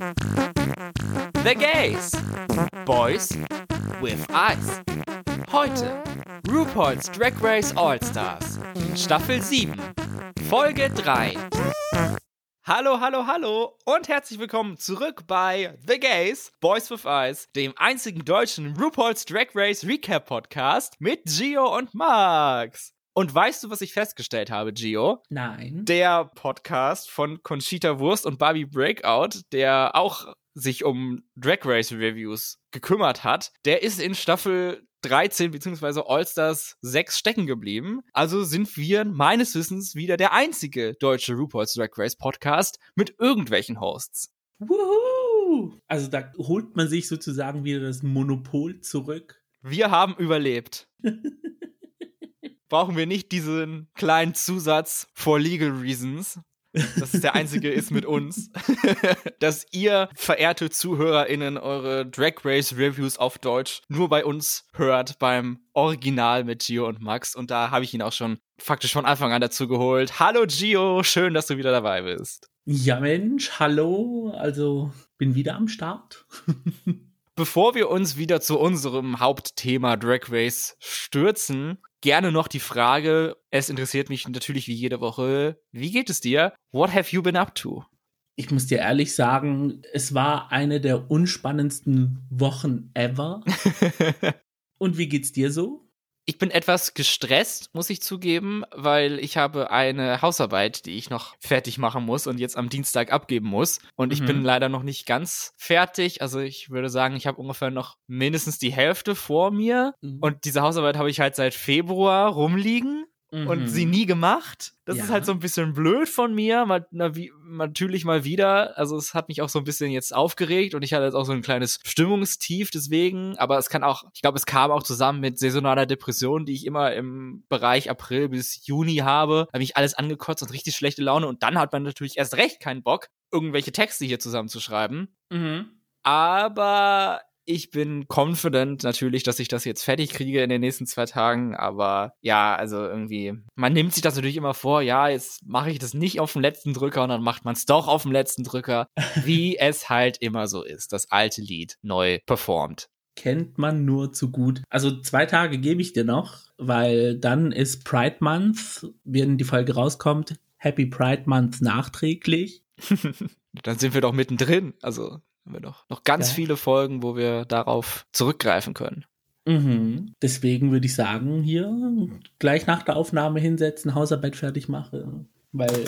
The Gays. Boys with Eyes. Heute RuPaul's Drag Race All-Stars. Staffel 7. Folge 3. Hallo, hallo, hallo und herzlich willkommen zurück bei The Gays, Boys with Eyes, dem einzigen deutschen RuPaul's Drag Race Recap Podcast mit Gio und Max. Und weißt du, was ich festgestellt habe, Gio? Nein. Der Podcast von Conchita Wurst und Barbie Breakout, der auch sich um Drag Race Reviews gekümmert hat, der ist in Staffel 13 bzw. All-Stars 6 stecken geblieben. Also sind wir meines Wissens wieder der einzige deutsche RuPaul's Drag Race Podcast mit irgendwelchen Hosts. Wuhu! Also da holt man sich sozusagen wieder das Monopol zurück. Wir haben überlebt. Brauchen wir nicht diesen kleinen Zusatz for legal reasons, dass es der einzige ist mit uns, dass ihr, verehrte ZuhörerInnen, eure Drag Race Reviews auf Deutsch nur bei uns hört, beim Original mit Gio und Max. Und da habe ich ihn auch schon faktisch von Anfang an dazu geholt. Hallo Gio, schön, dass du wieder dabei bist. Ja, Mensch, hallo. Also, bin wieder am Start. Bevor wir uns wieder zu unserem Hauptthema Drag Race stürzen, gerne noch die Frage, es interessiert mich natürlich wie jede Woche, wie geht es dir? What have you been up to? Ich muss dir ehrlich sagen, es war eine der unspannendsten Wochen ever. Und wie geht's dir so? Ich bin etwas gestresst, muss ich zugeben, weil ich habe eine Hausarbeit, die ich noch fertig machen muss und jetzt am Dienstag abgeben muss. Und ich mhm. bin leider noch nicht ganz fertig. Also ich würde sagen, ich habe ungefähr noch mindestens die Hälfte vor mir. Mhm. Und diese Hausarbeit habe ich halt seit Februar rumliegen mhm. und sie nie gemacht. Das ja. ist halt so ein bisschen blöd von mir. Mal, na, wie, natürlich mal wieder. Also es hat mich auch so ein bisschen jetzt aufgeregt und ich hatte jetzt auch so ein kleines Stimmungstief deswegen. Aber es kann auch, ich glaube, es kam auch zusammen mit saisonaler Depression, die ich immer im Bereich April bis Juni habe. Da habe ich alles angekotzt und richtig schlechte Laune. Und dann hat man natürlich erst recht keinen Bock, irgendwelche Texte hier zusammenzuschreiben. Mhm. Aber ich bin confident natürlich, dass ich das jetzt fertig kriege in den nächsten zwei Tagen, aber ja, also irgendwie, man nimmt sich das natürlich immer vor, ja, jetzt mache ich das nicht auf dem letzten Drücker und dann macht man es doch auf dem letzten Drücker, wie es halt immer so ist, das alte Lied neu performt. Kennt man nur zu gut. Also zwei Tage gebe ich dir noch, weil dann ist Pride Month, wenn die Folge rauskommt, Happy Pride Month nachträglich. dann sind wir doch mittendrin, also haben wir noch, noch ganz ja. viele Folgen, wo wir darauf zurückgreifen können. Mhm. Deswegen würde ich sagen, hier gleich nach der Aufnahme hinsetzen, Hausarbeit fertig mache. Weil.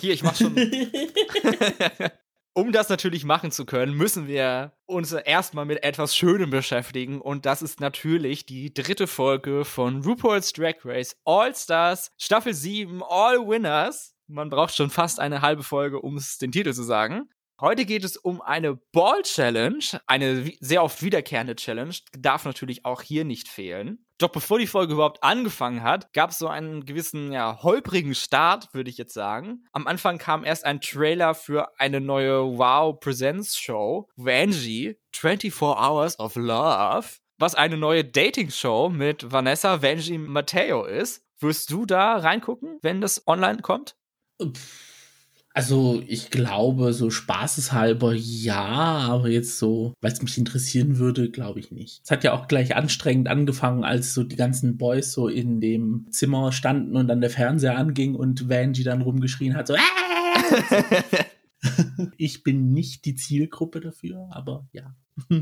Hier, ich mach schon. um das natürlich machen zu können, müssen wir uns erstmal mit etwas Schönem beschäftigen. Und das ist natürlich die dritte Folge von RuPaul's Drag Race All Stars, Staffel 7, All Winners. Man braucht schon fast eine halbe Folge, um es den Titel zu sagen. Heute geht es um eine Ball Challenge, eine sehr oft wiederkehrende Challenge, darf natürlich auch hier nicht fehlen. Doch bevor die Folge überhaupt angefangen hat, gab es so einen gewissen, ja, holprigen Start, würde ich jetzt sagen. Am Anfang kam erst ein Trailer für eine neue Wow Presents Show, Vanjie, 24 Hours of Love, was eine neue Dating-Show mit Vanessa Vanjie Matteo ist. Wirst du da reingucken, wenn das online kommt? Pff also ich glaube, so spaßeshalber ja, aber jetzt so, weil es mich interessieren würde, glaube ich nicht. Es hat ja auch gleich anstrengend angefangen, als so die ganzen Boys so in dem Zimmer standen und dann der Fernseher anging und Vanjie dann rumgeschrien hat, so Ich bin nicht die Zielgruppe dafür, aber ja.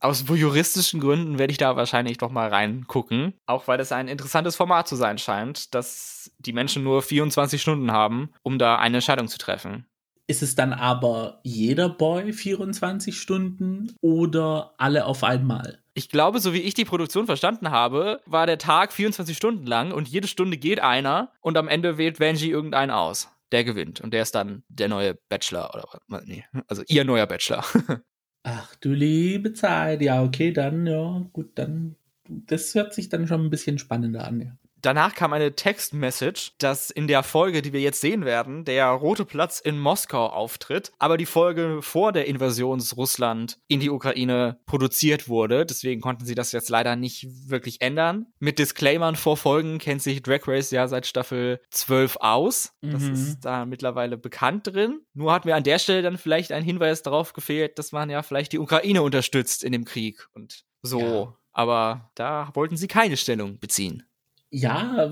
Aus juristischen Gründen werde ich da wahrscheinlich doch mal reingucken. Auch weil es ein interessantes Format zu sein scheint, dass die Menschen nur 24 Stunden haben, um da eine Entscheidung zu treffen. Ist es dann aber jeder Boy 24 Stunden oder alle auf einmal? Ich glaube, so wie ich die Produktion verstanden habe, war der Tag 24 Stunden lang und jede Stunde geht einer und am Ende wählt Vanjie irgendeinen aus. Der gewinnt und der ist dann der neue Bachelor oder was? Nee, also ihr neuer Bachelor. Ach du liebe Zeit. Ja, okay, dann, ja, gut, dann. Das hört sich dann schon ein bisschen spannender an, ja. Danach kam eine Textmessage, dass in der Folge, die wir jetzt sehen werden, der Rote Platz in Moskau auftritt, aber die Folge vor der Invasion Russland in die Ukraine produziert wurde. Deswegen konnten sie das jetzt leider nicht wirklich ändern. Mit Disclaimern vor Folgen kennt sich Drag Race ja seit Staffel 12 aus. Das mhm. ist da mittlerweile bekannt drin. Nur hat mir an der Stelle dann vielleicht ein Hinweis darauf gefehlt, dass man ja vielleicht die Ukraine unterstützt in dem Krieg und so. Ja. Aber da wollten sie keine Stellung beziehen. Ja,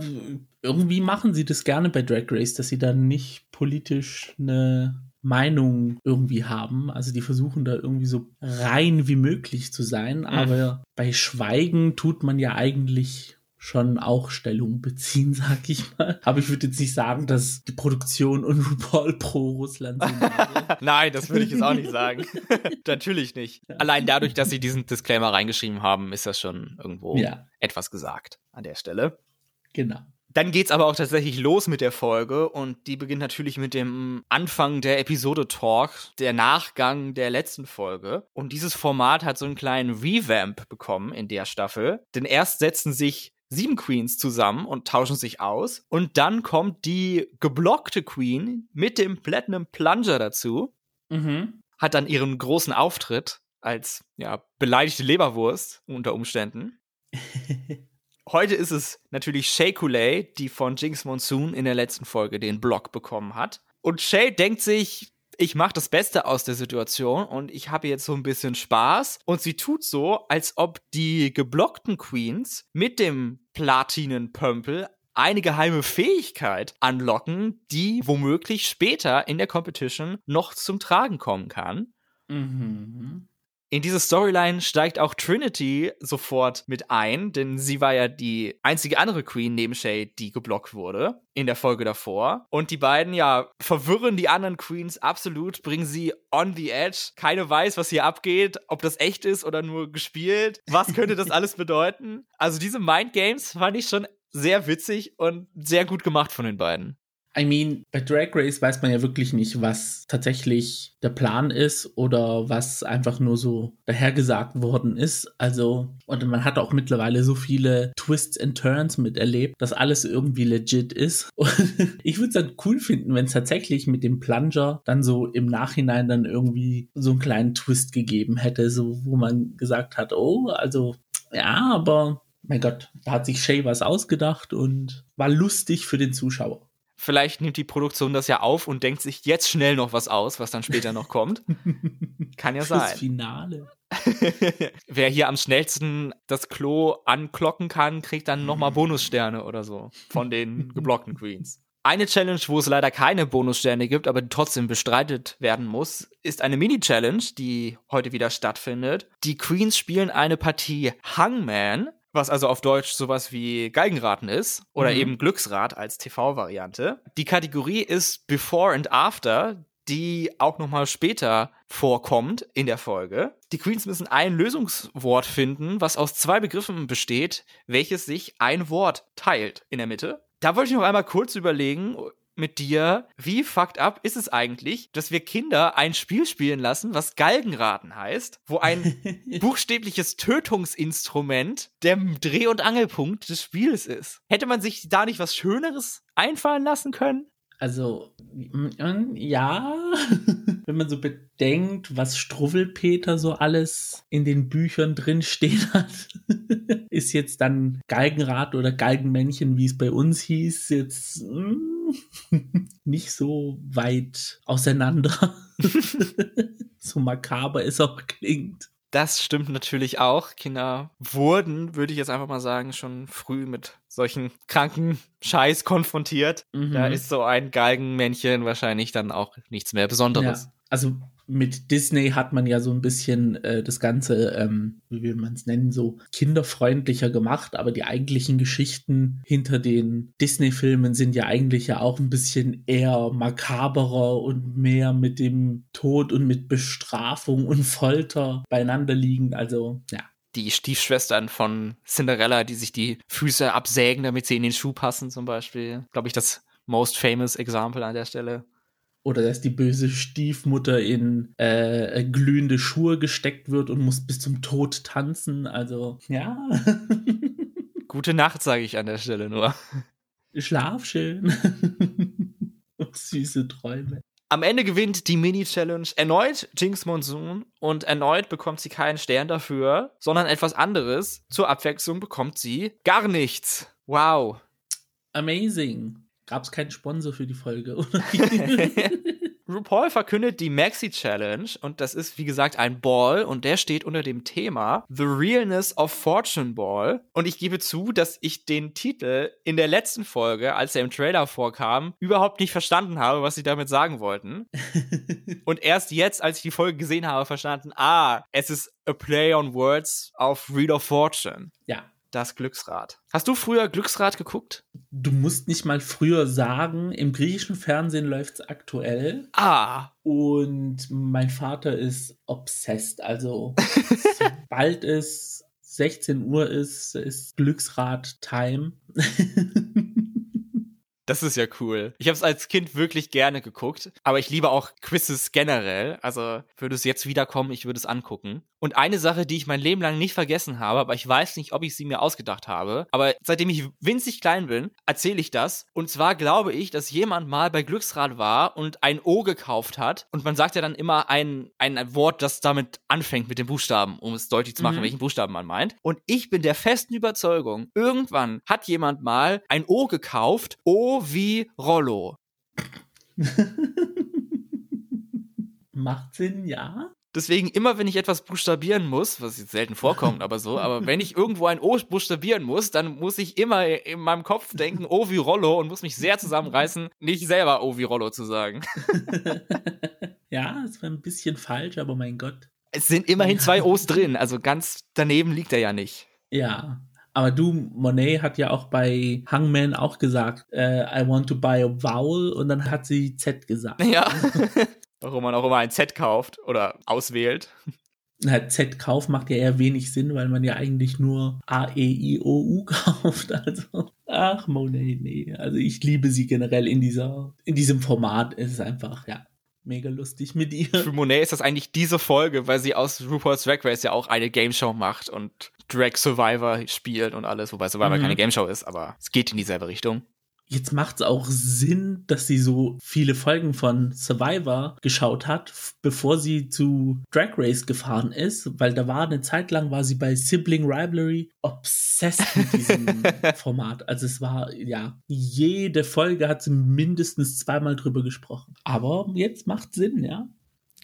irgendwie machen sie das gerne bei Drag Race, dass sie dann nicht politisch eine Meinung irgendwie haben. Also die versuchen da irgendwie so rein wie möglich zu sein. Mhm. Aber bei Schweigen tut man ja eigentlich schon auch Stellung beziehen, sag ich mal. Aber ich würde jetzt nicht sagen, dass die Produktion und RuPaul pro Russland sind. Nein, das würde ich jetzt auch nicht sagen. Natürlich nicht. Allein dadurch, dass sie diesen Disclaimer reingeschrieben haben, ist das schon irgendwo ja. etwas gesagt an der Stelle. Genau. Dann geht's aber auch tatsächlich los mit der Folge und die beginnt natürlich mit dem Anfang der Episode Talk, der Nachgang der letzten Folge. Und dieses Format hat so einen kleinen Revamp bekommen in der Staffel. Denn erst setzen sich sieben Queens zusammen und tauschen sich aus. Und dann kommt die geblockte Queen mit dem Platinum Plunger dazu. Mhm. Hat dann ihren großen Auftritt als ja, beleidigte Leberwurst unter Umständen. Heute ist es natürlich Shay Coulee, die von Jinx Monsoon in der letzten Folge den Block bekommen hat. Und Shay denkt sich, ich mache das Beste aus der Situation und ich habe jetzt so ein bisschen Spaß. Und sie tut so, als ob die geblockten Queens mit dem Platinen-Pömpel eine geheime Fähigkeit anlocken, die womöglich später in der Competition noch zum Tragen kommen kann. Mhm. In diese Storyline steigt auch Trinity sofort mit ein, denn sie war ja die einzige andere Queen neben Shay, die geblockt wurde in der Folge davor. Und die beiden, ja, verwirren die anderen Queens absolut, bringen sie on the edge. Keine weiß, was hier abgeht, ob das echt ist oder nur gespielt. Was könnte das alles bedeuten? Also diese Mind Games fand ich schon sehr witzig und sehr gut gemacht von den beiden. I mean, bei Drag Race weiß man ja wirklich nicht, was tatsächlich der Plan ist oder was einfach nur so dahergesagt worden ist. Also, und man hat auch mittlerweile so viele Twists and Turns miterlebt, dass alles irgendwie legit ist. Und ich würde es dann cool finden, wenn es tatsächlich mit dem Plunger dann so im Nachhinein dann irgendwie so einen kleinen Twist gegeben hätte, so wo man gesagt hat, oh, also ja, aber mein Gott, da hat sich Shay was ausgedacht und war lustig für den Zuschauer. Vielleicht nimmt die Produktion das ja auf und denkt sich jetzt schnell noch was aus, was dann später noch kommt. Kann ja sein. Das Finale. Wer hier am schnellsten das Klo anklocken kann, kriegt dann nochmal Bonussterne oder so von den geblockten Queens. Eine Challenge, wo es leider keine Bonussterne gibt, aber die trotzdem bestreitet werden muss, ist eine Mini-Challenge, die heute wieder stattfindet. Die Queens spielen eine Partie Hangman was also auf Deutsch sowas wie Geigenraten ist oder mhm. eben Glücksrad als TV-Variante. Die Kategorie ist Before and After, die auch nochmal später vorkommt in der Folge. Die Queens müssen ein Lösungswort finden, was aus zwei Begriffen besteht, welches sich ein Wort teilt in der Mitte. Da wollte ich noch einmal kurz überlegen, mit dir, wie fucked up ist es eigentlich, dass wir Kinder ein Spiel spielen lassen, was Galgenraten heißt, wo ein buchstäbliches Tötungsinstrument der Dreh- und Angelpunkt des Spiels ist. Hätte man sich da nicht was Schöneres einfallen lassen können? Also, ja, wenn man so bedenkt, was Struwwelpeter so alles in den Büchern drin stehen hat, ist jetzt dann Galgenrad oder Galgenmännchen, wie es bei uns hieß, jetzt mm, nicht so weit auseinander. so makaber es auch klingt. Das stimmt natürlich auch. Kinder wurden, würde ich jetzt einfach mal sagen, schon früh mit solchen kranken Scheiß konfrontiert. Mhm. Da ist so ein Galgenmännchen wahrscheinlich dann auch nichts mehr Besonderes. Ja. Also mit Disney hat man ja so ein bisschen äh, das Ganze, ähm, wie will man es nennen, so kinderfreundlicher gemacht, aber die eigentlichen Geschichten hinter den Disney-Filmen sind ja eigentlich ja auch ein bisschen eher makaberer und mehr mit dem Tod und mit Bestrafung und Folter beieinander liegen. Also, ja die Stiefschwestern von Cinderella, die sich die Füße absägen, damit sie in den Schuh passen, zum Beispiel. Glaube ich, das most famous Example an der Stelle oder dass die böse Stiefmutter in äh, glühende Schuhe gesteckt wird und muss bis zum Tod tanzen. Also, ja. Gute Nacht, sage ich an der Stelle nur. Schlaf schön. Und süße Träume. Am Ende gewinnt die Mini-Challenge erneut Jinx Monsoon und erneut bekommt sie keinen Stern dafür, sondern etwas anderes. Zur Abwechslung bekommt sie gar nichts. Wow. Amazing. Gab es keinen Sponsor für die Folge? RuPaul verkündet die Maxi Challenge und das ist wie gesagt ein Ball und der steht unter dem Thema The Realness of Fortune Ball und ich gebe zu, dass ich den Titel in der letzten Folge, als er im Trailer vorkam, überhaupt nicht verstanden habe, was sie damit sagen wollten. und erst jetzt, als ich die Folge gesehen habe, verstanden, ah, es ist a play on words auf Read of Fortune. Ja, das Glücksrad. Hast du früher Glücksrad geguckt? Du musst nicht mal früher sagen, im griechischen Fernsehen läuft es aktuell. Ah. Und mein Vater ist obsessed. Also, sobald es 16 Uhr ist, ist Glücksrad-Time. Das ist ja cool. Ich habe es als Kind wirklich gerne geguckt, aber ich liebe auch Quizzes generell. Also würde es jetzt wiederkommen, ich würde es angucken. Und eine Sache, die ich mein Leben lang nicht vergessen habe, aber ich weiß nicht, ob ich sie mir ausgedacht habe, aber seitdem ich winzig klein bin, erzähle ich das. Und zwar glaube ich, dass jemand mal bei Glücksrad war und ein O gekauft hat. Und man sagt ja dann immer ein, ein Wort, das damit anfängt mit den Buchstaben, um es deutlich zu machen, mhm. welchen Buchstaben man meint. Und ich bin der festen Überzeugung, irgendwann hat jemand mal ein O gekauft, O wie Rollo. Macht Sinn, ja. Deswegen immer, wenn ich etwas buchstabieren muss, was jetzt selten vorkommt, aber so, aber wenn ich irgendwo ein O buchstabieren muss, dann muss ich immer in meinem Kopf denken, O wie Rollo und muss mich sehr zusammenreißen, nicht selber O wie Rollo zu sagen. ja, es war ein bisschen falsch, aber mein Gott. Es sind immerhin zwei O's drin, also ganz daneben liegt er ja nicht. Ja, aber du, Monet hat ja auch bei Hangman auch gesagt, äh, I want to buy a vowel und dann hat sie Z gesagt. Ja. Warum man auch immer ein Z kauft oder auswählt. Na, Z-Kauf macht ja eher wenig Sinn, weil man ja eigentlich nur A-E-I-O-U kauft. Also, ach, Monet, nee. Also ich liebe sie generell in dieser, in diesem Format. Es ist einfach, ja, mega lustig mit ihr. Für Monet ist das eigentlich diese Folge, weil sie aus RuPaul's Drag Race ja auch eine Game Show macht und Drag Survivor spielt und alles, wobei Survivor mhm. keine Game Show ist, aber es geht in dieselbe Richtung. Jetzt macht es auch Sinn, dass sie so viele Folgen von Survivor geschaut hat, bevor sie zu Drag Race gefahren ist, weil da war eine Zeit lang, war sie bei Sibling Rivalry obsessed mit diesem Format. Also es war, ja, jede Folge hat sie mindestens zweimal drüber gesprochen. Aber jetzt macht Sinn, ja.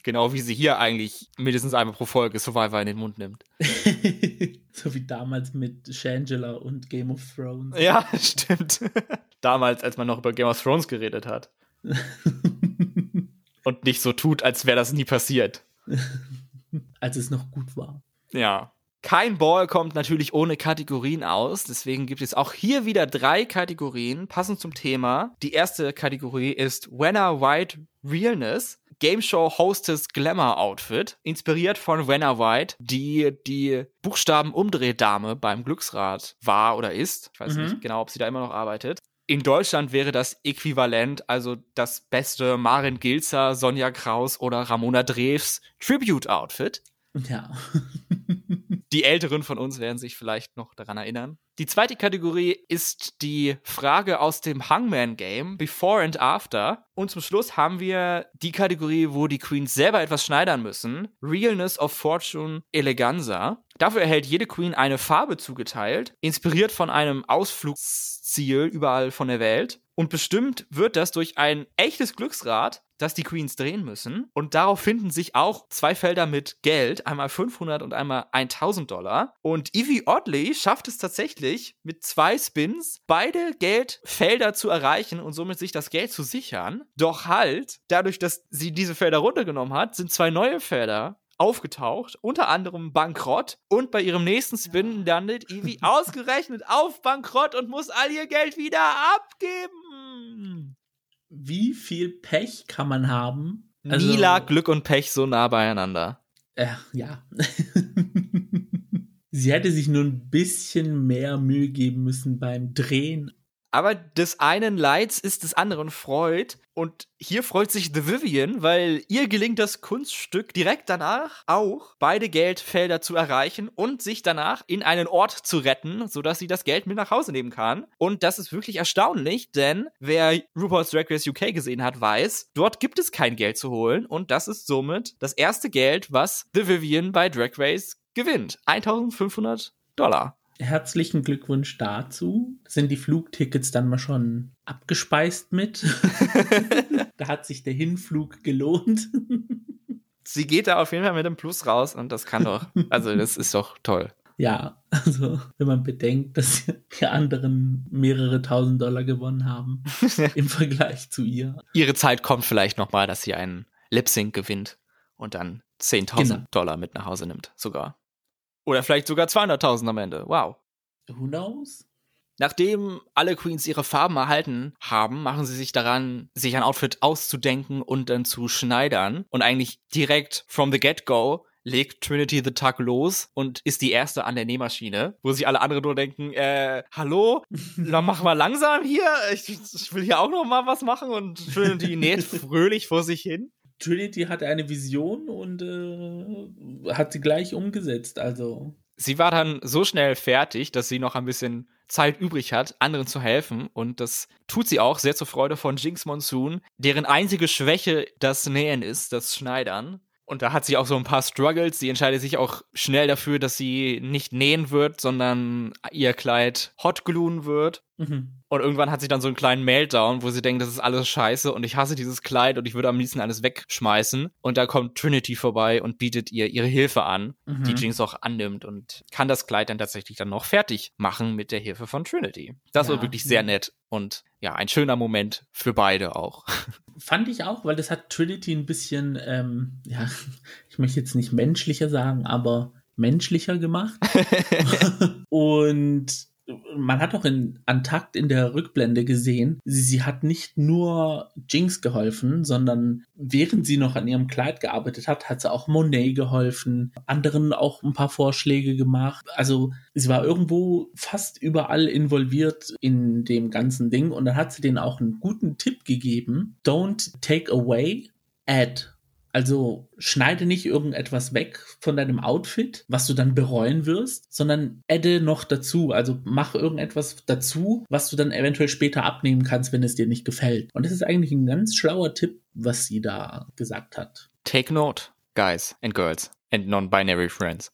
Genau wie sie hier eigentlich mindestens einmal pro Folge Survivor in den Mund nimmt. so wie damals mit Shangela und Game of Thrones. Ja, stimmt. Damals, als man noch über Game of Thrones geredet hat. und nicht so tut, als wäre das nie passiert. als es noch gut war. Ja. Kein Ball kommt natürlich ohne Kategorien aus, deswegen gibt es auch hier wieder drei Kategorien passend zum Thema. Die erste Kategorie ist Wenner White Realness. Game Show Hostess Glamour Outfit, inspiriert von Wenner White, die die Buchstaben-Umdrehdame beim Glücksrad war oder ist. Ich weiß mhm. nicht genau, ob sie da immer noch arbeitet. In Deutschland wäre das Äquivalent, also das beste Marin Gilzer, Sonja Kraus oder Ramona Drews Tribute-Outfit. Ja. Die Älteren von uns werden sich vielleicht noch daran erinnern. Die zweite Kategorie ist die Frage aus dem Hangman-Game, Before and After. Und zum Schluss haben wir die Kategorie, wo die Queens selber etwas schneidern müssen. Realness of Fortune Eleganza. Dafür erhält jede Queen eine Farbe zugeteilt, inspiriert von einem Ausflugsziel überall von der Welt. Und bestimmt wird das durch ein echtes Glücksrad, das die Queens drehen müssen. Und darauf finden sich auch zwei Felder mit Geld, einmal 500 und einmal 1000 Dollar. Und Evie Oddly schafft es tatsächlich mit zwei Spins beide Geldfelder zu erreichen und somit sich das Geld zu sichern. Doch halt, dadurch, dass sie diese Felder runtergenommen hat, sind zwei neue Felder aufgetaucht, unter anderem Bankrott. Und bei ihrem nächsten Spin landet Evie ausgerechnet auf Bankrott und muss all ihr Geld wieder abgeben. Wie viel Pech kann man haben? Also, Nie lag Glück und Pech so nah beieinander. Äh, ja. Sie hätte sich nur ein bisschen mehr Mühe geben müssen beim Drehen Aber des einen Leids ist des anderen Freud. Und hier freut sich The Vivian, weil ihr gelingt das Kunststück direkt danach auch beide Geldfelder zu erreichen und sich danach in einen Ort zu retten, sodass sie das Geld mit nach Hause nehmen kann. Und das ist wirklich erstaunlich, denn wer RuPaul's Drag Race UK gesehen hat, weiß, dort gibt es kein Geld zu holen und das ist somit das erste Geld, was The Vivian bei Drag Race gewinnt. 1500 Dollar. Herzlichen Glückwunsch dazu. Sind die Flugtickets dann mal schon abgespeist mit? da hat sich der Hinflug gelohnt. Sie geht da auf jeden Fall mit einem Plus raus und das kann doch, also das ist doch toll. Ja, also wenn man bedenkt, dass die anderen mehrere tausend Dollar gewonnen haben im Vergleich zu ihr. Ihre Zeit kommt vielleicht nochmal, dass sie einen Lip Sync gewinnt und dann 10.000 genau. Dollar mit nach Hause nimmt, sogar. Oder vielleicht sogar 200.000 am Ende. Wow. Who knows? Nachdem alle Queens ihre Farben erhalten haben, machen sie sich daran, sich ein Outfit auszudenken und dann zu schneidern. Und eigentlich direkt from the get-go legt Trinity the Tug los und ist die erste an der Nähmaschine, wo sich alle anderen nur denken, äh, hallo, dann mach mal langsam hier, ich, ich will hier auch noch mal was machen und Trinity näht fröhlich vor sich hin. Trinity hatte eine Vision und äh, hat sie gleich umgesetzt. Also. Sie war dann so schnell fertig, dass sie noch ein bisschen Zeit übrig hat, anderen zu helfen. Und das tut sie auch sehr zur Freude von Jinx Monsoon, deren einzige Schwäche das Nähen ist, das Schneidern. Und da hat sie auch so ein paar Struggles. Sie entscheidet sich auch schnell dafür, dass sie nicht nähen wird, sondern ihr Kleid hotgluen wird. Mhm. Und irgendwann hat sie dann so einen kleinen Meltdown, wo sie denkt, das ist alles scheiße und ich hasse dieses Kleid und ich würde am liebsten alles wegschmeißen. Und da kommt Trinity vorbei und bietet ihr ihre Hilfe an, mhm. die Jinx auch annimmt und kann das Kleid dann tatsächlich dann noch fertig machen mit der Hilfe von Trinity. Das ja. war wirklich sehr nett und ja, ein schöner Moment für beide auch. Fand ich auch, weil das hat Trinity ein bisschen, ähm, ja, ich möchte jetzt nicht menschlicher sagen, aber menschlicher gemacht. und man hat auch in Antakt in der Rückblende gesehen, sie, sie, hat nicht nur Jinx geholfen, sondern während sie noch an ihrem Kleid gearbeitet hat, hat sie auch Monet geholfen, anderen auch ein paar Vorschläge gemacht. Also sie war irgendwo fast überall involviert in dem ganzen Ding und dann hat sie denen auch einen guten Tipp gegeben. Don't take away, add. Also schneide nicht irgendetwas weg von deinem Outfit, was du dann bereuen wirst, sondern adde noch dazu. Also mach irgendetwas dazu, was du dann eventuell später abnehmen kannst, wenn es dir nicht gefällt. Und das ist eigentlich ein ganz schlauer Tipp, was sie da gesagt hat. Take note, guys and girls and non-binary friends.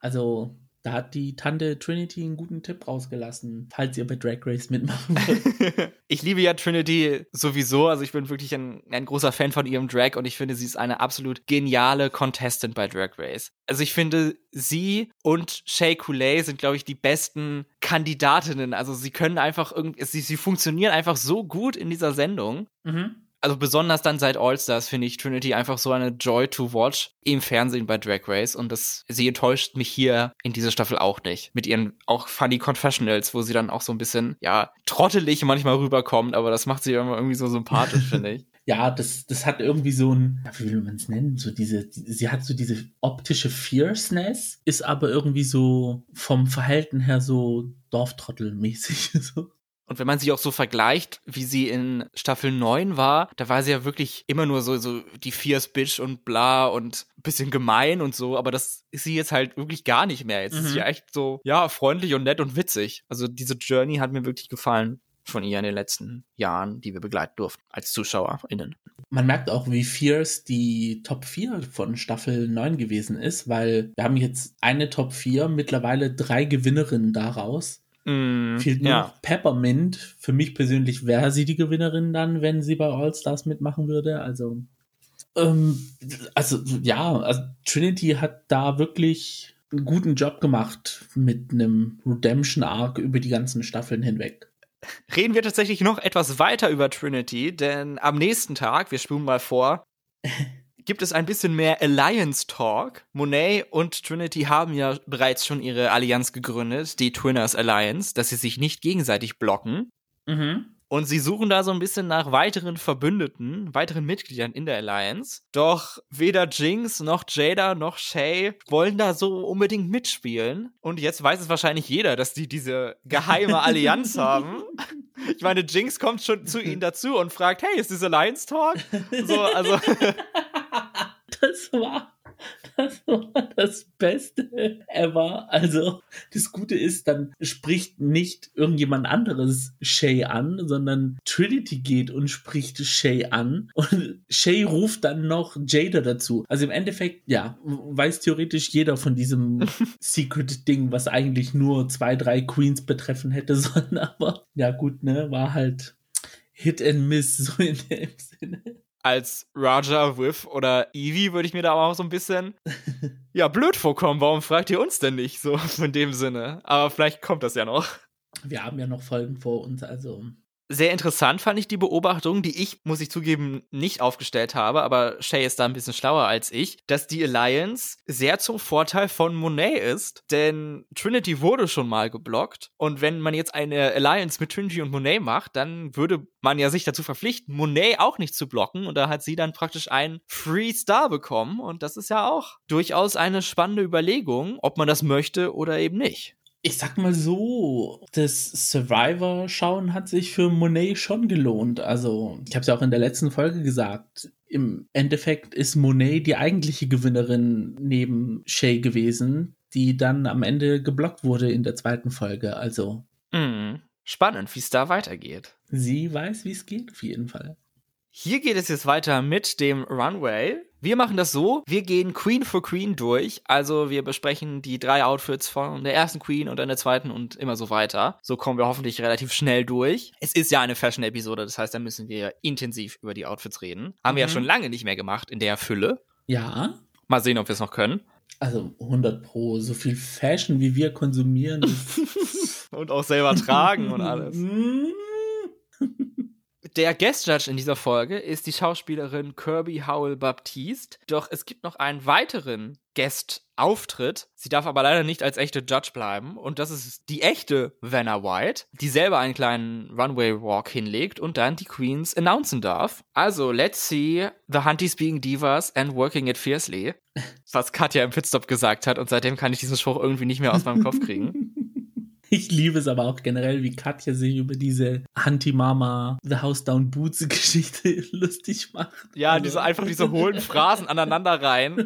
Also da hat die Tante Trinity einen guten Tipp rausgelassen, falls ihr bei Drag Race mitmachen wollt. ich liebe ja Trinity sowieso. Also ich bin wirklich ein, ein großer Fan von ihrem Drag und ich finde, sie ist eine absolut geniale Contestant bei Drag Race. Also ich finde, sie und Shay Coulee sind, glaube ich, die besten Kandidatinnen. Also sie können einfach irgendwie, sie, sie funktionieren einfach so gut in dieser Sendung. Mhm also besonders dann seit All-Stars finde ich Trinity einfach so eine Joy to watch im Fernsehen bei Drag Race und das, sie enttäuscht mich hier in dieser Staffel auch nicht. Mit ihren auch funny Confessionals, wo sie dann auch so ein bisschen, ja, trottelig manchmal rüberkommt, aber das macht sie immer irgendwie so sympathisch, finde ich. Ja, das, das hat irgendwie so ein, wie will man es nennen? So diese, sie hat so diese optische Fierceness, ist aber irgendwie so vom Verhalten her so Dorftrottelmäßig. So. Und wenn man sie auch so vergleicht, wie sie in Staffel 9 war, da war sie ja wirklich immer nur so, so die Fierce Bitch und bla und bisschen gemein und so, aber das ist sie jetzt halt wirklich gar nicht mehr. Jetzt mhm. ist sie echt so, ja, freundlich und nett und witzig. Also diese Journey hat mir wirklich gefallen von ihr in den letzten Jahren, die wir begleiten durften als ZuschauerInnen. Man merkt auch, wie fierce die Top 4 von Staffel 9 gewesen ist, weil wir haben jetzt eine Top 4, mittlerweile drei Gewinnerinnen daraus. Mm, Fehlt nur ja. Peppermint. Für mich persönlich wäre sie die Gewinnerin dann, wenn sie bei All Stars mitmachen würde. Also, ähm, also ja, also Trinity hat da wirklich einen guten Job gemacht mit einem Redemption Arc über die ganzen Staffeln hinweg. Reden wir tatsächlich noch etwas weiter über Trinity, denn am nächsten Tag, wir spulen mal vor, gibt es ein bisschen mehr Alliance Talk. Monet und Trinity haben ja bereits schon ihre Allianz gegründet, die Twinners Alliance, dass sie sich nicht gegenseitig blocken. Mhm. Und sie suchen da so ein bisschen nach weiteren Verbündeten, weiteren Mitgliedern in der Alliance. Doch weder Jinx noch Jada noch Shay wollen da so unbedingt mitspielen. Und jetzt weiß es wahrscheinlich jeder, dass die diese geheime Allianz haben. Ich meine, Jinx kommt schon zu ihnen dazu und fragt, hey, ist this Alliance Talk? So, also. das war das war das Beste ever. Also, das Gute ist, dann spricht nicht irgendjemand anderes Shay an, sondern Trinity geht und spricht Shay an. Und Shay ruft dann noch Jada dazu. Also im Endeffekt, ja, weiß theoretisch jeder von diesem Secret-Ding, was eigentlich nur zwei, drei Queens betreffen hätte sollen. Aber ja, gut, ne, war halt Hit and Miss, so in dem Sinne als Raja, Whiff oder Evie würde ich mir da auch so ein bisschen ja blöd vorkommen. Warum fragt ihr uns denn nicht so in dem Sinne? Aber vielleicht kommt das ja noch. Wir haben ja noch Folgen vor uns, also sehr interessant fand ich die Beobachtung, die ich, muss ich zugeben, nicht aufgestellt habe, aber Shay ist da ein bisschen schlauer als ich, dass die Alliance sehr zum Vorteil von Monet ist, denn Trinity wurde schon mal geblockt und wenn man jetzt eine Alliance mit Trinity und Monet macht, dann würde man ja sich dazu verpflichten, Monet auch nicht zu blocken und da hat sie dann praktisch einen Free Star bekommen und das ist ja auch durchaus eine spannende Überlegung, ob man das möchte oder eben nicht ich sag mal so, das Survivor-Schauen hat sich für Monet schon gelohnt. Also, ich habe es ja auch in der letzten Folge gesagt. Im Endeffekt ist Monet die eigentliche Gewinnerin neben Shay gewesen, die dann am Ende geblockt wurde in der zweiten Folge. Also. Mhm. Spannend, wie es da weitergeht. Sie weiß, wie es geht, auf jeden Fall. Hier geht es jetzt weiter mit dem Runway. Wir machen das so, wir gehen Queen for Queen durch. Also wir besprechen die drei Outfits von der ersten Queen und dann der zweiten und immer so weiter. So kommen wir hoffentlich relativ schnell durch. Es ist ja eine Fashion-Episode, das heißt, da müssen wir intensiv über die Outfits reden. Haben mhm. wir ja mhm. schon lange nicht mehr gemacht in der Fülle. Ja. Mal sehen, ob wir es noch können. Also 100 Pro, so viel Fashion, wie wir konsumieren. und auch selber tragen und alles. Der Guest Judge in dieser Folge ist die Schauspielerin Kirby Howell Baptiste. Doch es gibt noch einen weiteren Guest-Auftritt. Sie darf aber leider nicht als echte Judge bleiben. Und das ist die echte Vanna White, die selber einen kleinen Runway-Walk hinlegt und dann die Queens announcen darf. Also, let's see the Hunties being divas and working it fiercely. Was Katja im Pitstop gesagt hat. Und seitdem kann ich diesen Spruch irgendwie nicht mehr aus meinem Kopf kriegen. Ich liebe es aber auch generell, wie Katja sich über diese Anti-Mama The House Down Boots Geschichte lustig macht. Ja, also. diese einfach diese hohlen Phrasen aneinander rein.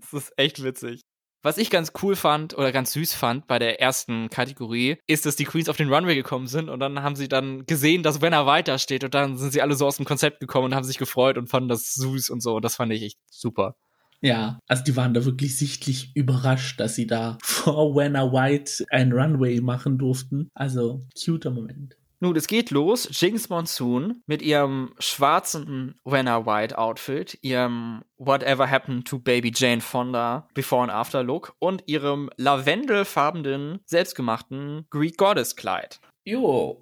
Das ist echt witzig. Was ich ganz cool fand oder ganz süß fand bei der ersten Kategorie, ist, dass die Queens auf den Runway gekommen sind und dann haben sie dann gesehen, dass Wenner weiter steht und dann sind sie alle so aus dem Konzept gekommen und haben sich gefreut und fanden das süß und so und das fand ich echt super. Ja, also die waren da wirklich sichtlich überrascht, dass sie da vor Wenna White ein Runway machen durften. Also, cuter Moment. Nun, es geht los. Jinx Monsoon mit ihrem schwarzen Wenna White Outfit, ihrem Whatever Happened to Baby Jane Fonda Before and After Look und ihrem lavendelfarbenen, selbstgemachten Greek Goddess Kleid. Jo.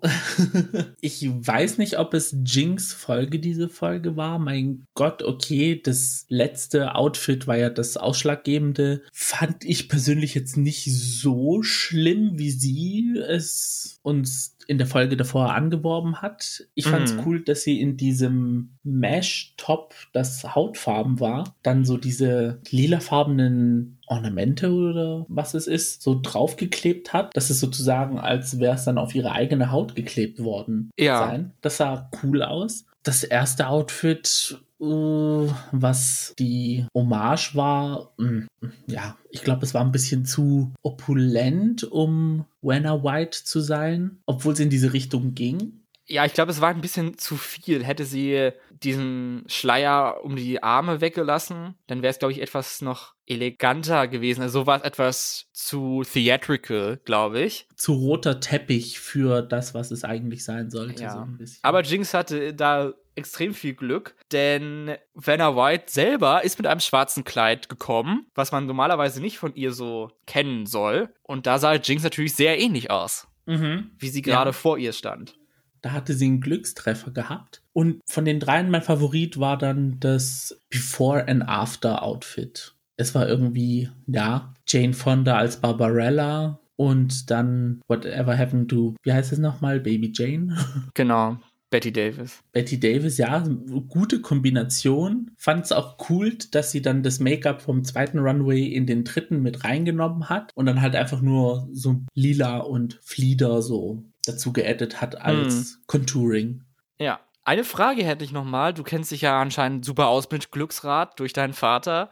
ich weiß nicht, ob es Jinx Folge diese Folge war. Mein Gott, okay, das letzte Outfit war ja das Ausschlaggebende. Fand ich persönlich jetzt nicht so schlimm, wie sie es uns in der Folge davor angeworben hat. Ich fand es mhm. cool, dass sie in diesem Mesh-Top, das Hautfarben war, dann so diese lilafarbenen Ornamente oder was es ist, so draufgeklebt hat. Das ist sozusagen, als wäre es dann auf ihre eigene Haut geklebt worden ja. sein. Das sah cool aus. Das erste Outfit uh, was die Hommage war, mm, ja, ich glaube, es war ein bisschen zu opulent, um Wenna White zu sein, obwohl es in diese Richtung ging. Ja, ich glaube, es war ein bisschen zu viel. Hätte sie diesen Schleier um die Arme weggelassen, dann wäre es, glaube ich, etwas noch eleganter gewesen. Also so war es etwas zu theatrical, glaube ich. Zu roter Teppich für das, was es eigentlich sein sollte. Ja. So Aber Jinx hatte da extrem viel Glück, denn Vanna White selber ist mit einem schwarzen Kleid gekommen, was man normalerweise nicht von ihr so kennen soll. Und da sah Jinx natürlich sehr ähnlich aus, mhm. wie sie gerade ja. vor ihr stand. Da hatte sie einen Glückstreffer gehabt. Und von den dreien mein Favorit war dann das Before and After Outfit. Es war irgendwie, ja, Jane Fonda als Barbarella und dann Whatever Happened to, wie heißt es nochmal, Baby Jane? Genau. Betty Davis. Betty Davis, ja, gute Kombination. Fand es auch cool, dass sie dann das Make-up vom zweiten Runway in den dritten mit reingenommen hat und dann halt einfach nur so lila und Flieder so dazu geaddet hat als hm. Contouring. Ja. Eine Frage hätte ich nochmal. Du kennst dich ja anscheinend super aus mit Glücksrad durch deinen Vater.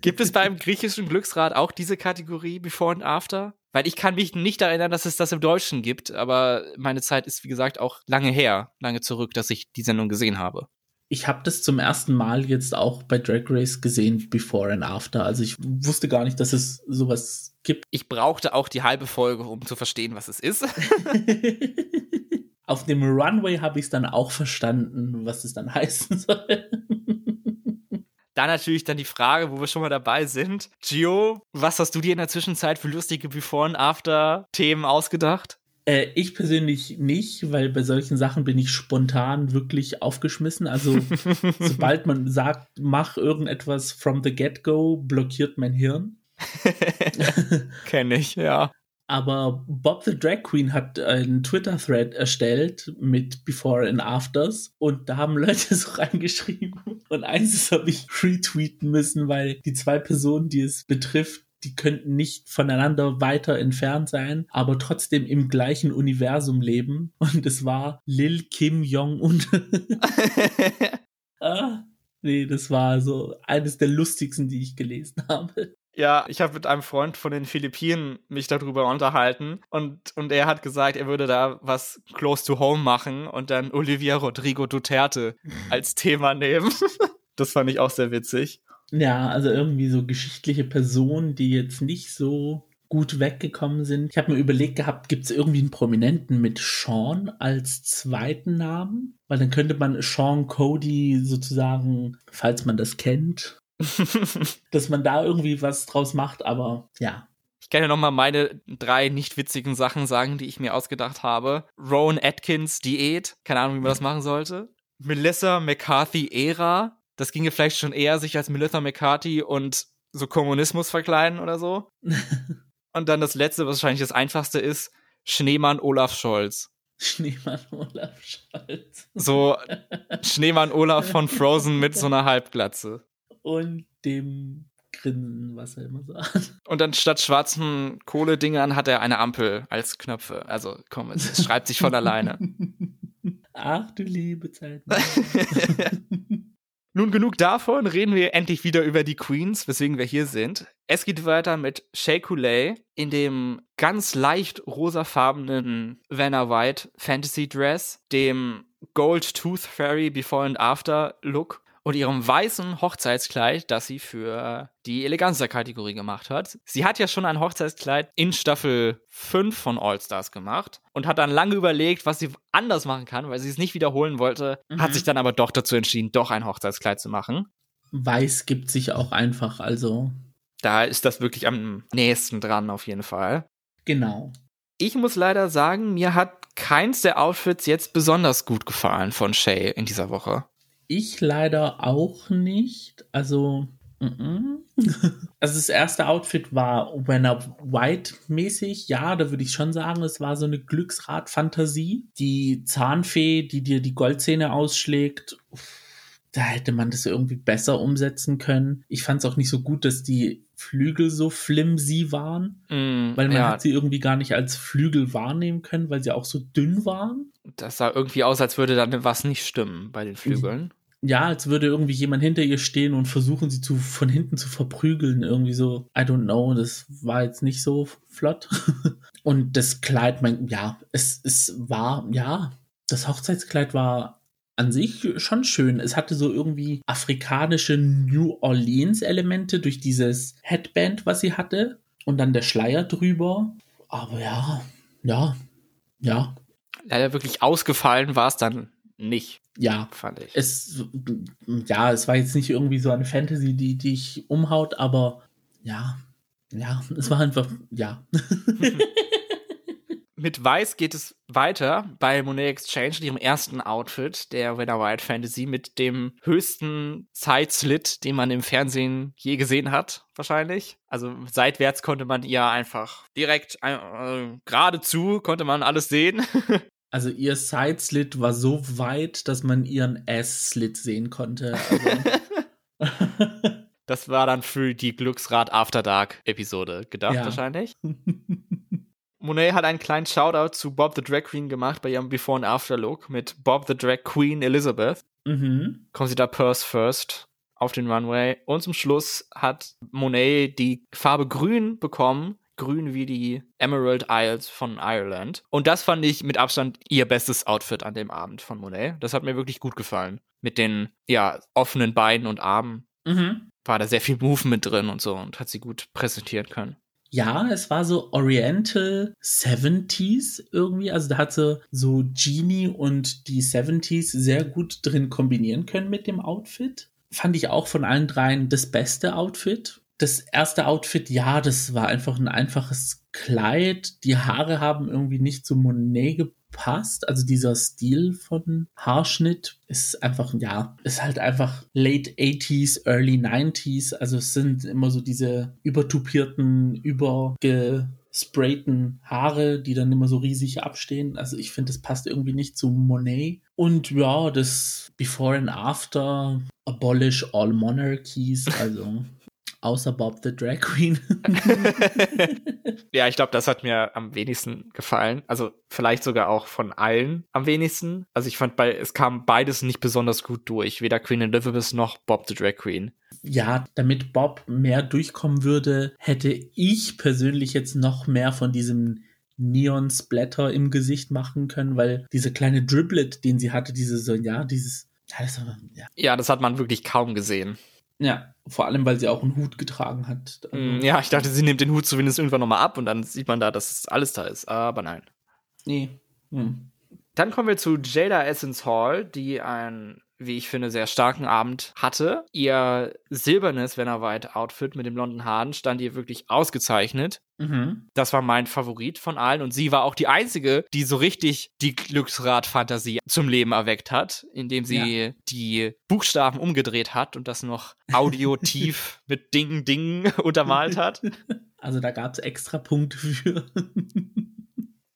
Gibt es beim griechischen Glücksrad auch diese Kategorie Before and After? Weil ich kann mich nicht erinnern, dass es das im Deutschen gibt, aber meine Zeit ist, wie gesagt, auch lange her, lange zurück, dass ich die Sendung gesehen habe. Ich habe das zum ersten Mal jetzt auch bei Drag Race gesehen, Before and After. Also ich wusste gar nicht, dass es sowas gibt. Ich brauchte auch die halbe Folge, um zu verstehen, was es ist. Auf dem Runway habe ich es dann auch verstanden, was es dann heißen soll. Da natürlich dann die Frage, wo wir schon mal dabei sind. Gio, was hast du dir in der Zwischenzeit für lustige Before- und After-Themen ausgedacht? Äh, ich persönlich nicht, weil bei solchen Sachen bin ich spontan wirklich aufgeschmissen. Also sobald man sagt, mach irgendetwas from the get-go, blockiert mein Hirn. Kenne ich, ja. Aber Bob the Drag Queen hat einen Twitter-Thread erstellt mit Before and Afters und da haben Leute so reingeschrieben und eins habe ich retweeten müssen, weil die zwei Personen, die es betrifft, die könnten nicht voneinander weiter entfernt sein, aber trotzdem im gleichen Universum leben. Und es war Lil Kim Jong und ah, nee, das war so eines der lustigsten, die ich gelesen habe. Ja, ich habe mit einem Freund von den Philippinen mich darüber unterhalten und, und er hat gesagt, er würde da was close to home machen und dann Olivia Rodrigo Duterte als Thema nehmen. das fand ich auch sehr witzig. Ja, also irgendwie so geschichtliche Personen, die jetzt nicht so gut weggekommen sind. Ich habe mir überlegt gehabt, gibt es irgendwie einen Prominenten mit Sean als zweiten Namen? Weil dann könnte man Sean Cody sozusagen, falls man das kennt, dass man da irgendwie was draus macht, aber ja. Ich kann ja nochmal meine drei nicht witzigen Sachen sagen, die ich mir ausgedacht habe. Rowan Atkins Diät, keine Ahnung, wie man das machen sollte. Melissa McCarthy Ära, das ginge vielleicht schon eher, sich als Melissa McCarthy und so Kommunismus verkleiden oder so. und dann das letzte, was wahrscheinlich das einfachste ist, Schneemann Olaf Scholz. Schneemann Olaf Scholz. So Schneemann Olaf von Frozen mit so einer Halbglatze und dem Grinsen, was er immer sagt. Und dann statt schwarzen Kohledingern hat er eine Ampel als Knöpfe. Also komm, es schreibt sich von alleine. Ach du liebe Zeit. Nun genug davon, reden wir endlich wieder über die Queens, weswegen wir hier sind. Es geht weiter mit Shea Coulee in dem ganz leicht rosafarbenen Vanna White Fantasy Dress, dem Gold Tooth Fairy Before and After Look und ihrem weißen Hochzeitskleid, das sie für die Eleganza-Kategorie gemacht hat. Sie hat ja schon ein Hochzeitskleid in Staffel 5 von All Stars gemacht und hat dann lange überlegt, was sie anders machen kann, weil sie es nicht wiederholen wollte, mhm. hat sich dann aber doch dazu entschieden, doch ein Hochzeitskleid zu machen. Weiß gibt sich auch einfach, also. Da ist das wirklich am nächsten dran, auf jeden Fall. Genau. Ich muss leider sagen, mir hat keins der Outfits jetzt besonders gut gefallen von Shay in dieser Woche. Ich leider auch nicht. Also, also das erste Outfit war When Up White mäßig. Ja, da würde ich schon sagen, es war so eine Glücksrad-Fantasie. Die Zahnfee, die dir die Goldzähne ausschlägt. Da hätte man das irgendwie besser umsetzen können. Ich fand es auch nicht so gut, dass die Flügel so flimsy waren, mm, weil man ja. hat sie irgendwie gar nicht als Flügel wahrnehmen können, weil sie auch so dünn waren. Das sah irgendwie aus, als würde dann was nicht stimmen bei den Flügeln. Ja, als würde irgendwie jemand hinter ihr stehen und versuchen, sie zu, von hinten zu verprügeln. Irgendwie so, I don't know, das war jetzt nicht so flott. und das Kleid, mein, ja, es, es war, ja, das Hochzeitskleid war an sich schon schön. Es hatte so irgendwie afrikanische New Orleans Elemente durch dieses Headband, was sie hatte. Und dann der Schleier drüber. Aber ja, ja, ja. Leider wirklich ausgefallen war es dann nicht. Ja, fand ich. Es, ja, es war jetzt nicht irgendwie so eine Fantasy, die dich umhaut, aber ja, ja, es war einfach, ja. Mit Weiß geht es weiter bei Monet Exchange in ihrem ersten Outfit, der Winter White Fantasy, mit dem höchsten Side-Slit, den man im Fernsehen je gesehen hat, wahrscheinlich. Also seitwärts konnte man ihr einfach direkt äh, geradezu, konnte man alles sehen. Also ihr Side-Slit war so weit, dass man ihren Ass-Slit sehen konnte. Also das war dann für die Glücksrad After Dark Episode gedacht, ja. wahrscheinlich. Monet hat einen kleinen Shoutout zu Bob the Drag Queen gemacht bei ihrem Before and After Look mit Bob the Drag Queen Elizabeth. Mhm. Kommen sie da Purse First auf den Runway. Und zum Schluss hat Monet die Farbe Grün bekommen. Grün wie die Emerald Isles von Ireland. Und das fand ich mit Abstand ihr bestes Outfit an dem Abend von Monet. Das hat mir wirklich gut gefallen. Mit den, ja, offenen Beinen und Armen Mhm. war da sehr viel Movement drin und so und hat sie gut präsentiert können. Ja, es war so Oriental 70s irgendwie. Also da hat sie so Genie und die 70s sehr gut drin kombinieren können mit dem Outfit. Fand ich auch von allen dreien das beste Outfit. Das erste Outfit, ja, das war einfach ein einfaches Kleid. Die Haare haben irgendwie nicht zu Monet gepasst. Also dieser Stil von Haarschnitt ist einfach, ja, ist halt einfach late 80s, early 90s. Also es sind immer so diese übertupierten, übergesprayten Haare, die dann immer so riesig abstehen. Also ich finde, das passt irgendwie nicht zu Monet. Und ja, das Before and After, Abolish all monarchies, also außer Bob the Drag Queen. ja, ich glaube, das hat mir am wenigsten gefallen. Also vielleicht sogar auch von allen am wenigsten. Also ich fand bei, es kam beides nicht besonders gut durch. Weder Queen Elizabeth noch Bob the Drag Queen. Ja, damit Bob mehr durchkommen würde, hätte ich persönlich jetzt noch mehr von diesem Neon-Splatter im Gesicht machen können, weil diese kleine Driblet, den sie hatte, diese so, ja, dieses, ja, das, ja. ja, das hat man wirklich kaum gesehen. Ja, vor allem, weil sie auch einen Hut getragen hat. Also ja, ich dachte, sie nimmt den Hut zumindest irgendwann nochmal ab und dann sieht man da, dass alles da ist. Aber nein. Nee. Hm. Dann kommen wir zu Jada Essence Hall, die ein, wie ich finde, sehr starken Abend hatte. Ihr silbernes Venner White Outfit mit dem blonden Haaren stand ihr wirklich ausgezeichnet. Mhm. Das war mein Favorit von allen und sie war auch die einzige, die so richtig die Glücksrad-Fantasie zum Leben erweckt hat, indem sie ja. die Buchstaben umgedreht hat und das noch audiotief mit Ding Ding untermalt hat. Also da gab es extra Punkte für.